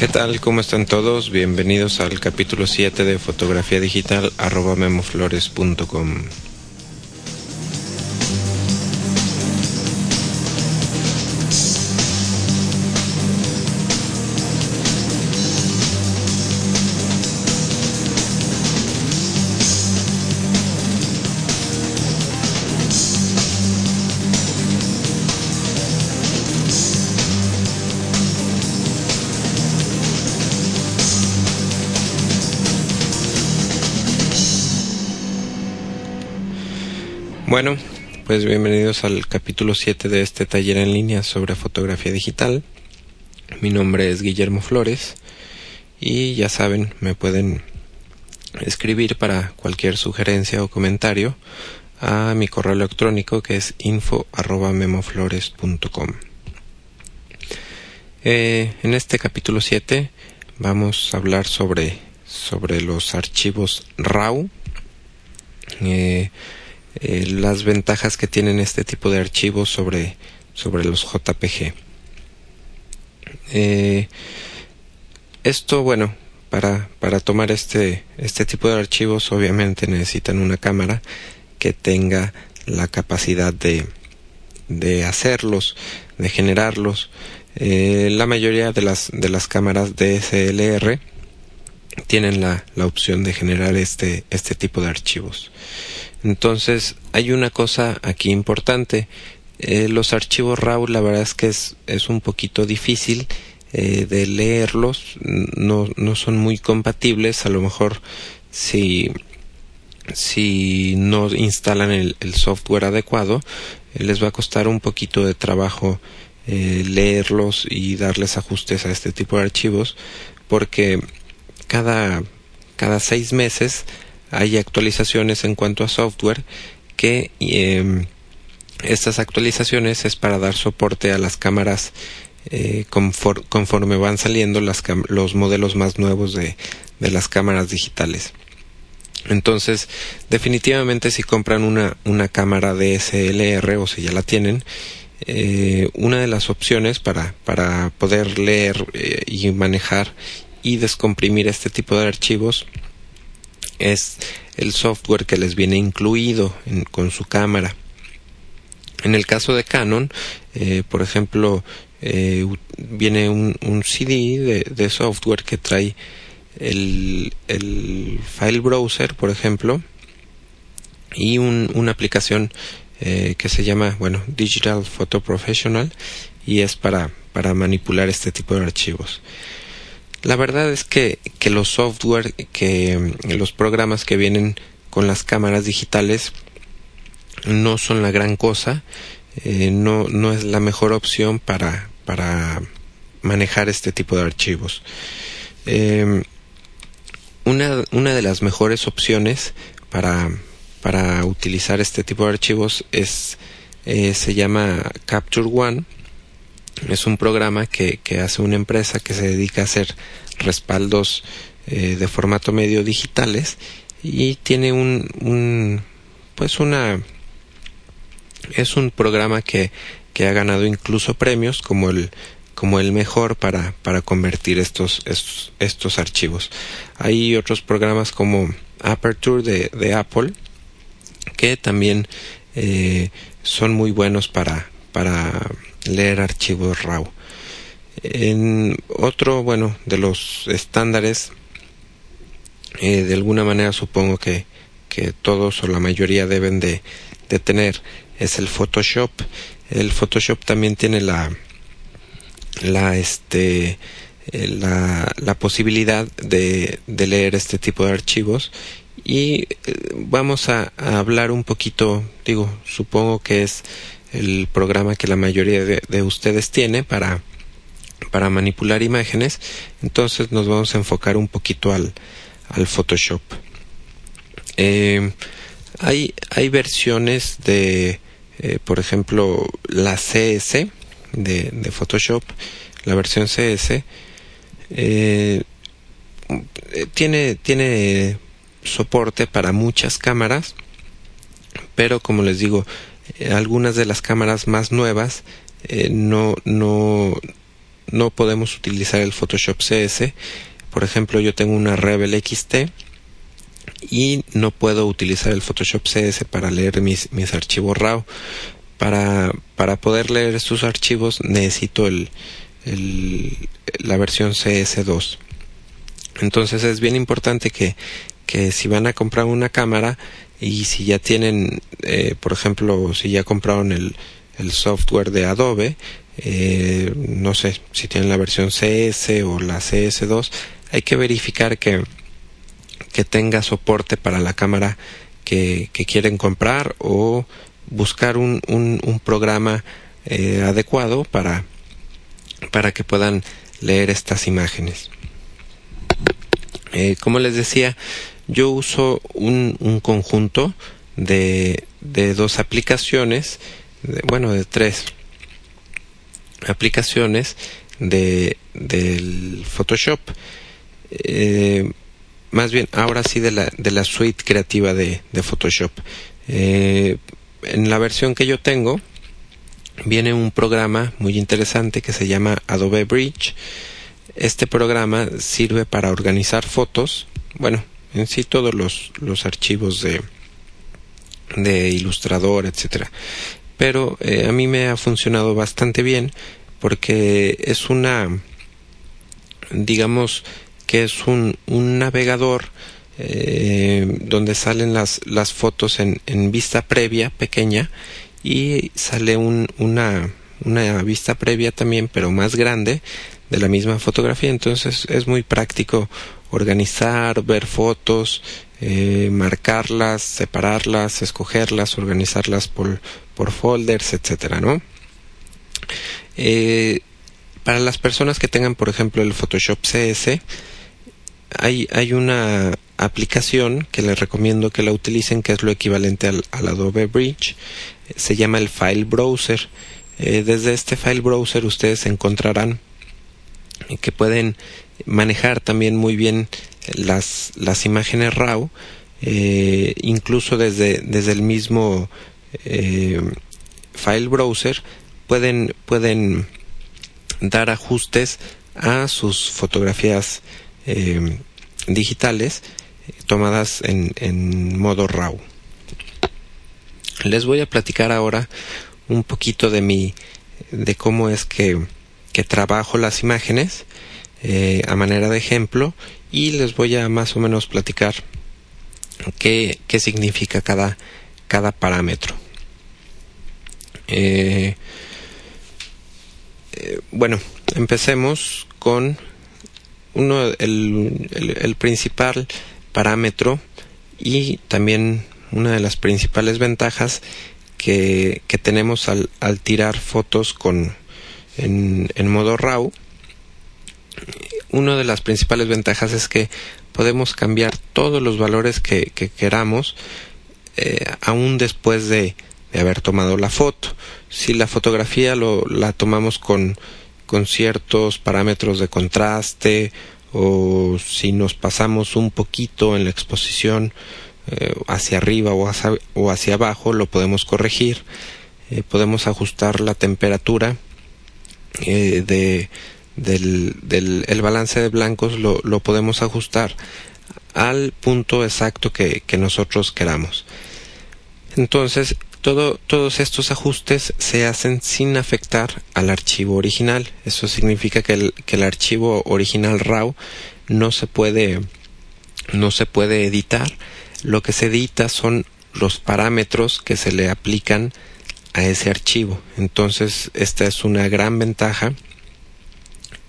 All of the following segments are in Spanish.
¿Qué tal? ¿Cómo están todos? Bienvenidos al capítulo 7 de fotografía digital arroba memoflores.com. Bueno, pues bienvenidos al capítulo 7 de este taller en línea sobre fotografía digital. Mi nombre es Guillermo Flores y ya saben, me pueden escribir para cualquier sugerencia o comentario a mi correo electrónico que es info@memoflores.com. Eh, en este capítulo 7 vamos a hablar sobre sobre los archivos RAW. Eh, eh, las ventajas que tienen este tipo de archivos sobre, sobre los JPG. Eh, esto, bueno, para, para tomar este, este tipo de archivos obviamente necesitan una cámara que tenga la capacidad de, de hacerlos, de generarlos. Eh, la mayoría de las, de las cámaras DSLR tienen la, la opción de generar este, este tipo de archivos. Entonces, hay una cosa aquí importante. Eh, los archivos RAW, la verdad es que es, es un poquito difícil eh, de leerlos. No, no son muy compatibles. A lo mejor si, si no instalan el, el software adecuado, eh, les va a costar un poquito de trabajo eh, leerlos y darles ajustes a este tipo de archivos porque cada, cada seis meses hay actualizaciones en cuanto a software que eh, estas actualizaciones es para dar soporte a las cámaras eh, conforme, van saliendo los modelos más nuevos de, de las cámaras digitales. Entonces, definitivamente si compran una, una cámara DSLR o si ya la tienen, eh, una de las opciones para, para poder leer eh, y manejar y descomprimir este tipo de archivos es el software que les viene incluido en, con su cámara. En el caso de Canon, eh, por ejemplo, eh, viene un, CD de, de, software que trae el, el, file browser, por ejemplo, y un, una aplicación eh, que se llama, bueno, Digital Photo Professional y es para, para manipular este tipo de archivos. La verdad es que, que los software, que los programas que vienen con las cámaras digitales no son la gran cosa, eh, no, no es la mejor opción para, para manejar este tipo de archivos. Eh, una, una de las mejores opciones para, para utilizar este tipo de archivos es, eh, se llama Capture One es un programa que, que hace una empresa que se dedica a hacer respaldos eh, de formato medio digitales y tiene un, un pues una es un programa que, que ha ganado incluso premios como el como el mejor para, para convertir estos, estos, estos archivos. Hay otros programas como Aperture de, de Apple que también eh, son muy buenos para, para leer archivos RAW. En otro, bueno, de los estándares, eh, de alguna manera supongo que, que todos o la mayoría deben de, tener, es el Photoshop. El Photoshop también tiene la, la, este, eh, la, la posibilidad de, de leer este tipo de archivos y eh, vamos a hablar un poquito, digo, supongo que es el programa que la mayoría de, de ustedes tiene para, para manipular imágenes, entonces nos vamos a enfocar un poquito al, al Photoshop. Eh, hay, hay versiones de, eh, por ejemplo, la CS de, de, Photoshop, la versión CS, eh, tiene, tiene soporte para muchas cámaras, pero como les digo, algunas de las cámaras más nuevas eh, no, no, no podemos utilizar el Photoshop CS. Por ejemplo, yo tengo una Rebel XT y no puedo utilizar el Photoshop CS para leer mis, mis archivos RAW. Para, para poder leer estos archivos necesito el, el, la versión CS2. Entonces es bien importante que, que si van a comprar una cámara y si ya tienen, eh, por ejemplo, si ya compraron el, el software de Adobe, eh, no sé si tienen la versión CS o la CS2, hay que verificar que, que tenga soporte para la cámara que, que quieren comprar o buscar un, un, programa eh, adecuado para, para que puedan leer estas imágenes. Como les decía, yo uso un, un conjunto de, de, dos aplicaciones, de, bueno, de tres aplicaciones de, del Photoshop. Eh, más bien, ahora sí de la, de la suite creativa de, de Photoshop. Eh, en la versión que yo tengo, viene un programa muy interesante que se llama Adobe Bridge. Este programa sirve para organizar fotos, bueno, en sí todos los, los archivos de, de ilustrador, etcétera. Pero eh, a mí me ha funcionado bastante bien porque es una, digamos que es un, un navegador eh, donde salen las, las fotos en, en vista previa pequeña y sale un, una, una vista previa también, pero más grande, de la misma fotografía. Entonces es muy práctico organizar, ver fotos, eh, marcarlas, separarlas, escogerlas, organizarlas por, por folders, etcétera, ¿no? Eh, para las personas que tengan, por ejemplo, el Photoshop CS, hay, hay una aplicación que les recomiendo que la utilicen, que es lo equivalente al, al Adobe Bridge. Se llama el File Browser. Eh, desde este File Browser ustedes encontrarán que pueden manejar también muy bien las, las imágenes RAW, eh, incluso desde, desde el mismo eh, File Browser, pueden, pueden dar ajustes a sus fotografías eh, digitales tomadas en, en modo RAW. Les voy a platicar ahora un poquito de mi de cómo es que, que trabajo las imágenes eh, a manera de ejemplo y les voy a más o menos platicar qué, qué significa cada, cada parámetro. Eh, eh, bueno, empecemos con uno el, el, principal parámetro y también una de las principales ventajas que, que tenemos al, al, tirar fotos con en, modo RAW una de las principales ventajas es que podemos cambiar todos los valores que, que queramos eh, aún después de, haber tomado la foto. Si la fotografía la tomamos con, con ciertos parámetros de contraste o si nos pasamos un poquito en la exposición eh, hacia arriba o hacia, abajo lo podemos corregir. Eh, podemos ajustar la temperatura de, del, del el balance de blancos lo, lo, podemos ajustar al punto exacto que, que nosotros queramos entonces todo, todos estos ajustes se hacen sin afectar al archivo original. Eso significa que el, que el archivo original RAW no se puede no se puede editar. Lo que se edita son los parámetros que se le aplican a ese archivo. Entonces, esta es una gran ventaja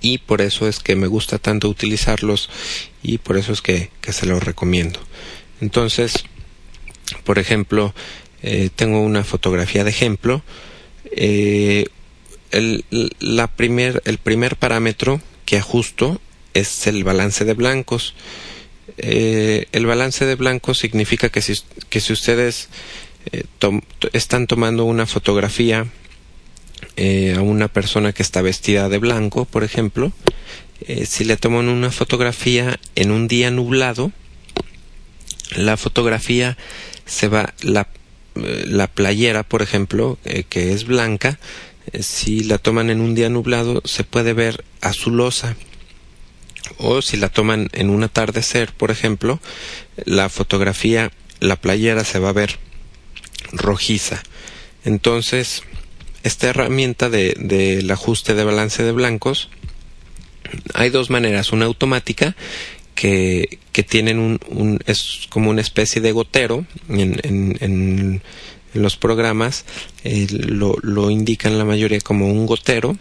y por eso es que me gusta tanto utilizarlos y por eso es que, que se los recomiendo. Entonces, por ejemplo, eh, tengo una fotografía de ejemplo. Eh, el, la primer, el primer parámetro que ajusto es el balance de blancos. Eh, el balance de blancos significa que si, que si ustedes están tomando una fotografía eh, a una persona que está vestida de blanco, por ejemplo, si le toman una fotografía en un día nublado, la fotografía se va, la, la playera, por ejemplo, eh, que es blanca, eh, si la toman en un día nublado se puede ver azulosa o si la toman en un atardecer, por ejemplo, la fotografía, la playera se va a ver rojiza. Entonces, esta herramienta de, del ajuste de balance de blancos, hay dos maneras, una automática que, que tienen un, es como una especie de gotero en, en, en los programas eh, lo, lo indican la mayoría como un gotero.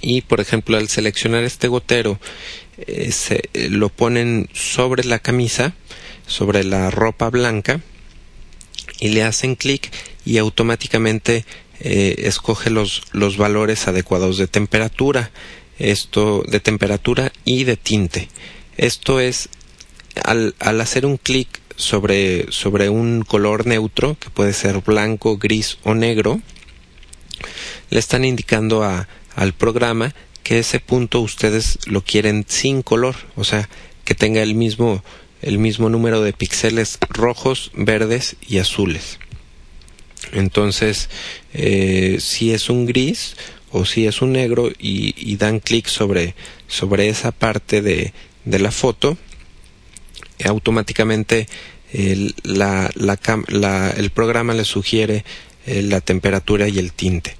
Y por ejemplo al seleccionar este gotero eh, se, eh, lo ponen sobre la camisa sobre la ropa blanca y le hacen clic y automáticamente eh, escoge los, los valores adecuados de temperatura esto de temperatura y de tinte esto es al, al hacer un clic sobre, sobre un color neutro que puede ser blanco, gris o negro le están indicando a, al programa que ese punto ustedes lo quieren sin color, o sea, que tenga el mismo el mismo número de píxeles rojos, verdes y azules. Entonces, eh, si es un gris o si es un negro y, dan clic sobre, sobre esa parte de, de la foto, automáticamente el, la, la, la, el programa le sugiere eh, la temperatura y el tinte.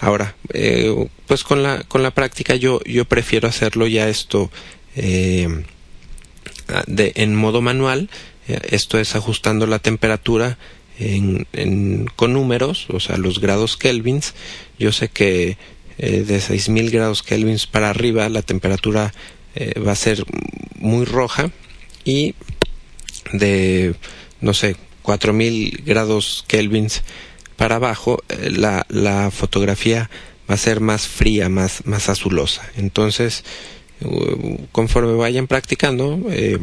Ahora, eh, pues con la, con la práctica yo, yo prefiero hacerlo ya esto eh, de, en modo manual. Eh, esto es ajustando la temperatura con números, o sea, los grados kelvins. Yo sé que eh, de 6000 grados kelvins para arriba la temperatura eh, va a ser muy roja y de, no sé, 4000 grados kelvins para abajo eh, la, la fotografía va a ser más fría, más, más azulosa. Entonces, conforme vayan practicando, eh,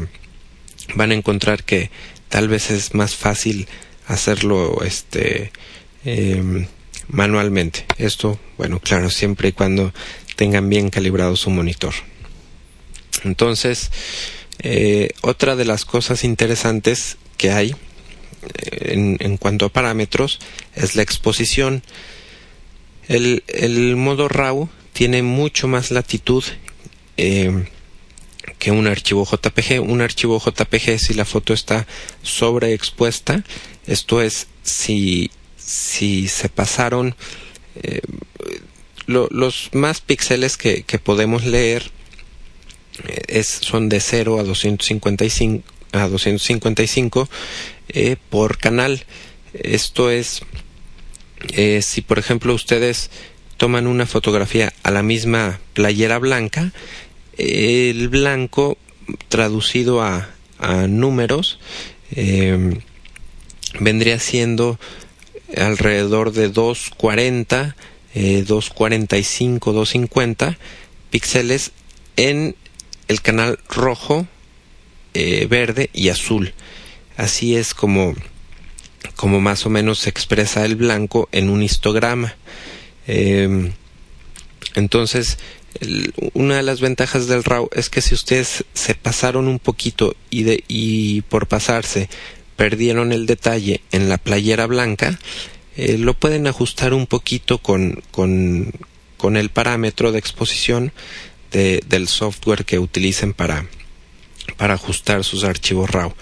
van a encontrar que tal vez es más fácil hacerlo este eh, manualmente. Esto, bueno, claro, siempre y cuando tengan bien calibrado su monitor. Entonces, eh, otra de las cosas interesantes que hay en, en, cuanto a parámetros es la exposición. El, el modo RAW tiene mucho más latitud eh, que un archivo JPG. Un archivo JPG si la foto está sobreexpuesta, esto es si, si se pasaron eh, lo, los más píxeles que, que podemos leer eh, es, son de 0 a 255 a 255 eh, por canal. Esto es, si por ejemplo ustedes toman una fotografía a la misma playera blanca, el blanco traducido a, números eh, vendría siendo alrededor de 240, eh, 245, 250 píxeles en el canal rojo, eh, verde y azul. Así es como, como más o menos se expresa el blanco en un histograma. Eh, entonces, una de las ventajas del RAW es que si ustedes se pasaron un poquito y, de, y por pasarse perdieron el detalle en la playera blanca, eh, lo pueden ajustar un poquito con, el parámetro de exposición de, del software que utilicen para, ajustar sus archivos RAW.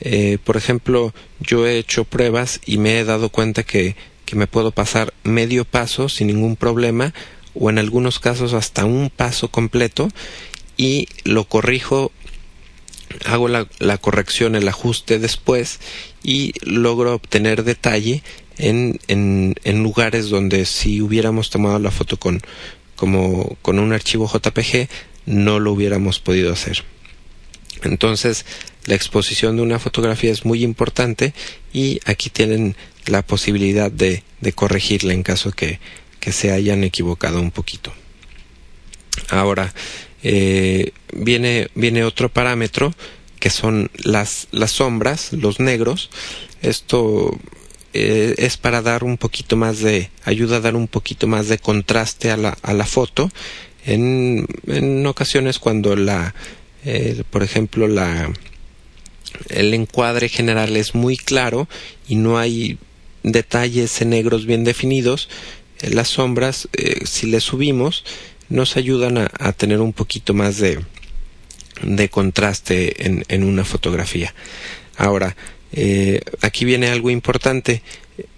Eh, por ejemplo, yo he hecho pruebas y me he dado cuenta que me puedo pasar medio paso sin ningún problema o en algunos casos hasta un paso completo y lo corrijo hago la, la, corrección, el ajuste después y logro obtener detalle en, en, lugares donde si hubiéramos tomado la foto con, como, con un archivo JPG no lo hubiéramos podido hacer. Entonces, la exposición de una fotografía es muy importante y aquí tienen la posibilidad de, de corregirla en caso que, que, se hayan equivocado un poquito. Ahora, eh, viene, viene otro parámetro que son las, las sombras, los negros. Esto eh, es para dar un poquito más de, ayuda a dar un poquito más de contraste a la, a la foto. En, en ocasiones cuando la, eh, por ejemplo, la, el encuadre general es muy claro y no hay detalles en negros bien definidos, las sombras, si le subimos, nos ayudan a, tener un poquito más de, de contraste en, en, una fotografía. Ahora, aquí viene algo importante.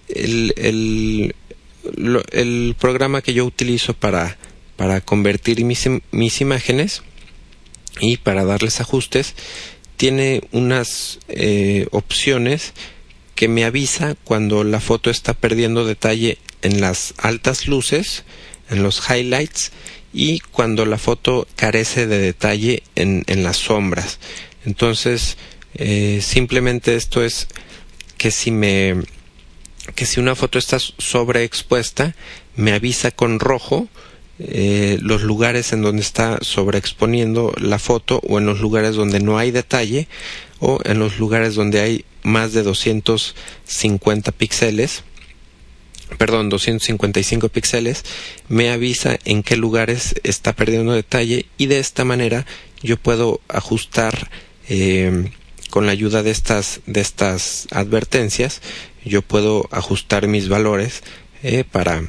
El, el, el programa que yo utilizo para, para convertir mis, mis imágenes y para darles ajustes tiene unas eh, opciones que me avisa cuando la foto está perdiendo detalle en las altas luces, en los highlights y cuando la foto carece de detalle en, en las sombras. Entonces, eh, simplemente esto es que si me que si una foto está sobreexpuesta, me avisa con rojo eh, los lugares en donde está sobreexponiendo la foto o en los lugares donde no hay detalle o en los lugares donde hay más de 250 píxeles perdón 255 píxeles me avisa en qué lugares está perdiendo detalle y de esta manera yo puedo ajustar eh, con la ayuda de estas de estas advertencias yo puedo ajustar mis valores eh, para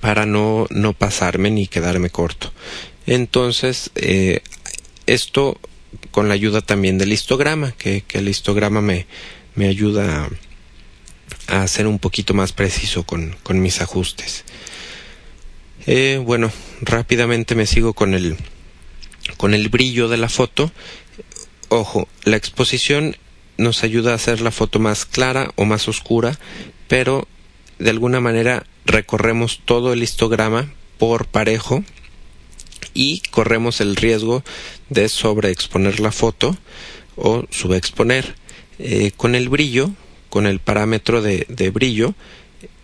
para no, no pasarme ni quedarme corto. Entonces, eh, esto con la ayuda también del histograma, que, el histograma me, me ayuda a, a, ser un poquito más preciso con, con mis ajustes. Eh, bueno, rápidamente me sigo con el, con el brillo de la foto. Ojo, la exposición nos ayuda a hacer la foto más clara o más oscura, pero de alguna manera recorremos todo el histograma por parejo y corremos el riesgo de sobreexponer la foto o subexponer. Eh, con el brillo, con el parámetro de, de brillo,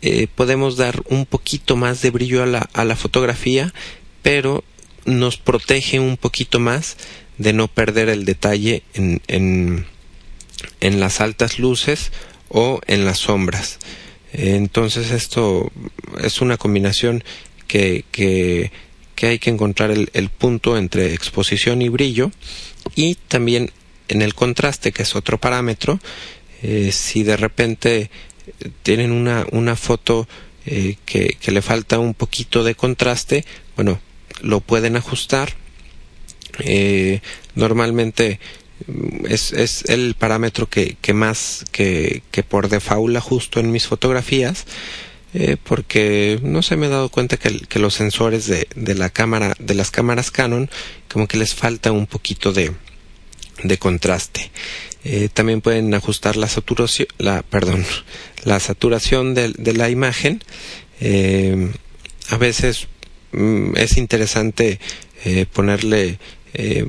eh, podemos dar un poquito más de brillo a la, a la fotografía, pero nos protege un poquito más de no perder el detalle en, en, en las altas luces o en las sombras. Entonces esto es una combinación que, que, que hay que encontrar el, el, punto entre exposición y brillo y también en el contraste, que es otro parámetro, eh, si de repente tienen una, una foto eh, que, que, le falta un poquito de contraste, bueno, lo pueden ajustar. Eh, normalmente es, es el parámetro que, que más que, que, por default ajusto en mis fotografías porque no se me he dado cuenta que, que los sensores de, de, la cámara de las cámaras Canon como que les falta un poquito de, de contraste eh, también pueden ajustar la saturación la perdón la saturación de, la imagen eh, a veces mm, es interesante eh, ponerle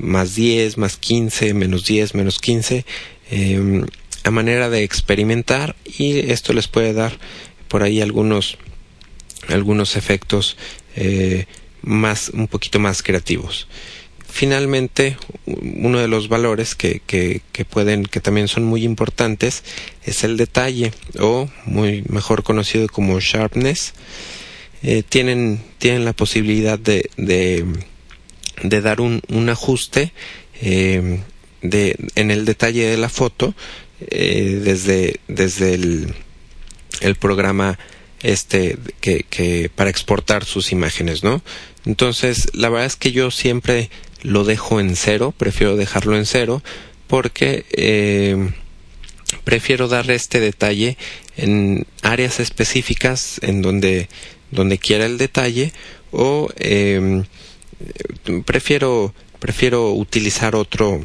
más 10, más 15, menos 10, menos 15, eh, a manera de experimentar y esto les puede dar por ahí algunos, algunos efectos más, un poquito más creativos. Finalmente, uno de los valores que, que, pueden, que también son muy importantes, es el detalle, o muy mejor conocido como sharpness. Eh, tienen, tienen la posibilidad de, de de dar un, un ajuste eh, de, en el detalle de la foto eh, desde, desde el, el programa este que, que para exportar sus imágenes, ¿no? Entonces, la verdad es que yo siempre lo dejo en cero, prefiero dejarlo en cero, porque eh, prefiero darle este detalle en áreas específicas en donde, donde quiera el detalle o eh, prefiero prefiero utilizar otro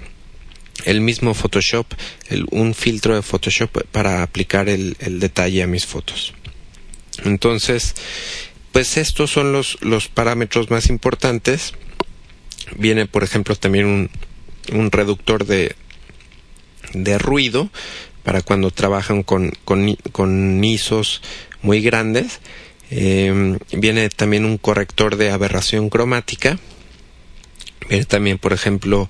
el mismo Photoshop el, un filtro de Photoshop para aplicar el, el, detalle a mis fotos. Entonces pues estos son los, los parámetros más importantes viene por ejemplo también un, un reductor de de ruido para cuando trabajan con, con, muy grandes eh, viene también un corrector de aberración cromática. Viene también, por ejemplo,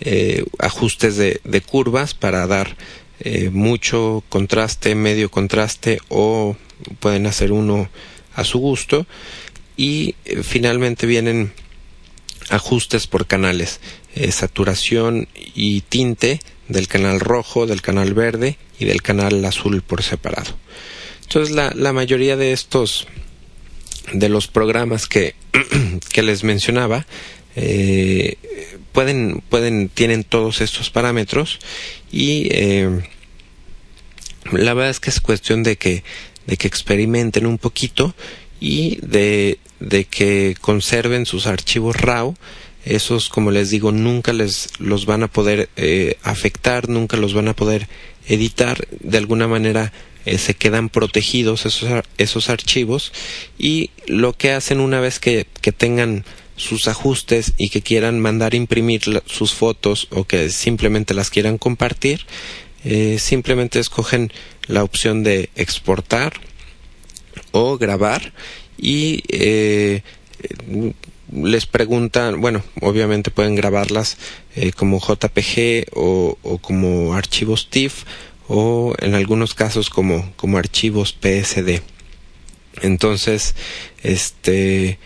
eh, ajustes de, curvas para dar eh, mucho contraste, medio contraste o pueden hacer uno a su gusto. Y finalmente vienen ajustes por canales, eh, saturación y tinte del canal rojo, del canal verde y del canal azul por separado. Entonces la, la mayoría de estos de los programas que, que les mencionaba eh, pueden pueden tienen todos estos parámetros y eh, la verdad es que es cuestión de que de que experimenten un poquito y de, de que conserven sus archivos RAW. Esos como les digo nunca les los van a poder eh, afectar nunca los van a poder editar. De alguna manera eh, se quedan protegidos esos, esos archivos. Y lo que hacen una vez que, que tengan sus ajustes y que quieran mandar imprimir sus fotos o que simplemente las quieran compartir, eh, simplemente escogen la opción de exportar o grabar y eh, les preguntan, bueno, obviamente pueden grabarlas eh, como JPG o, como archivos TIFF o en algunos casos como, como archivos PSD. Entonces, este,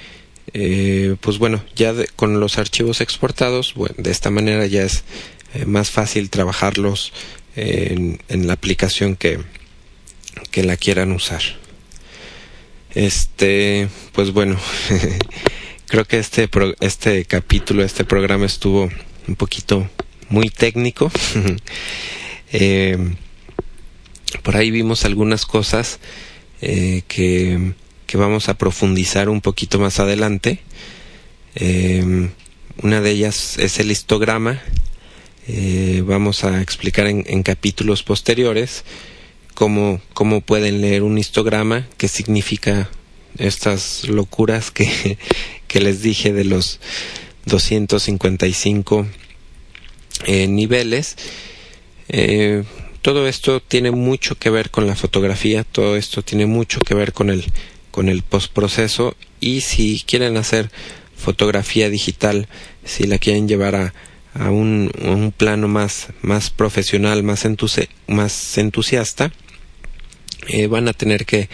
eh, pues bueno, ya con los archivos exportados, de esta manera ya es más fácil trabajarlos en, en, la aplicación que, que la quieran usar. Este, pues bueno, creo que este, pro, este capítulo, este programa estuvo un poquito muy técnico. eh, por ahí vimos algunas cosas eh, que, que, vamos a profundizar un poquito más adelante. Eh, una de ellas es el histograma. Vamos a explicar en capítulos posteriores cómo, pueden leer un histograma, qué significa estas locuras que, les dije de los 255 eh, niveles. Eh, todo esto tiene mucho que ver con la fotografía, todo esto tiene mucho que ver con el, con el postproceso y si quieren hacer fotografía digital, si la quieren llevar a, a, un, un, plano más, más profesional, más, entusi más entusiasta, eh, van a tener que,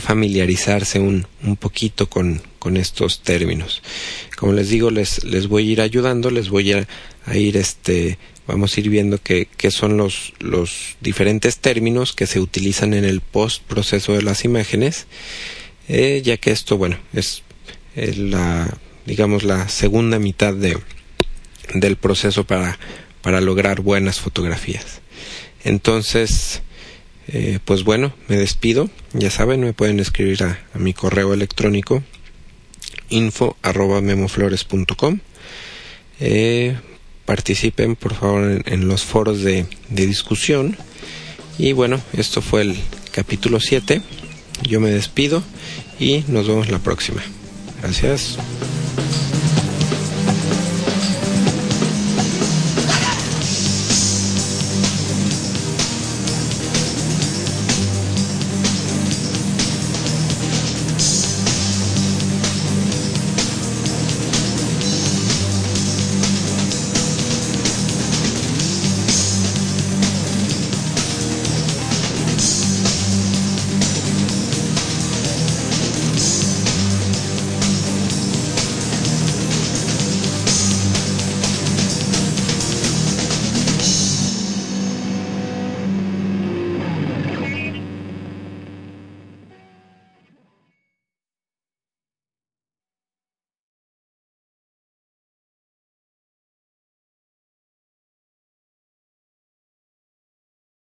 familiarizarse un, poquito con, estos términos. Como les digo, les, voy a ir ayudando, les voy a, a ir este, vamos a ir viendo qué, son los, diferentes términos que se utilizan en el post proceso de las imágenes, eh, ya que esto, bueno, es, la, digamos, la segunda mitad de, del proceso para lograr buenas fotografías. Entonces, eh, pues bueno, me despido. Ya saben, me pueden escribir a, mi correo electrónico info arroba memoflores.com. Eh, participen por favor en, en los foros de, de, discusión. Y bueno, esto fue el capítulo 7. Yo me despido y nos vemos la próxima. Gracias.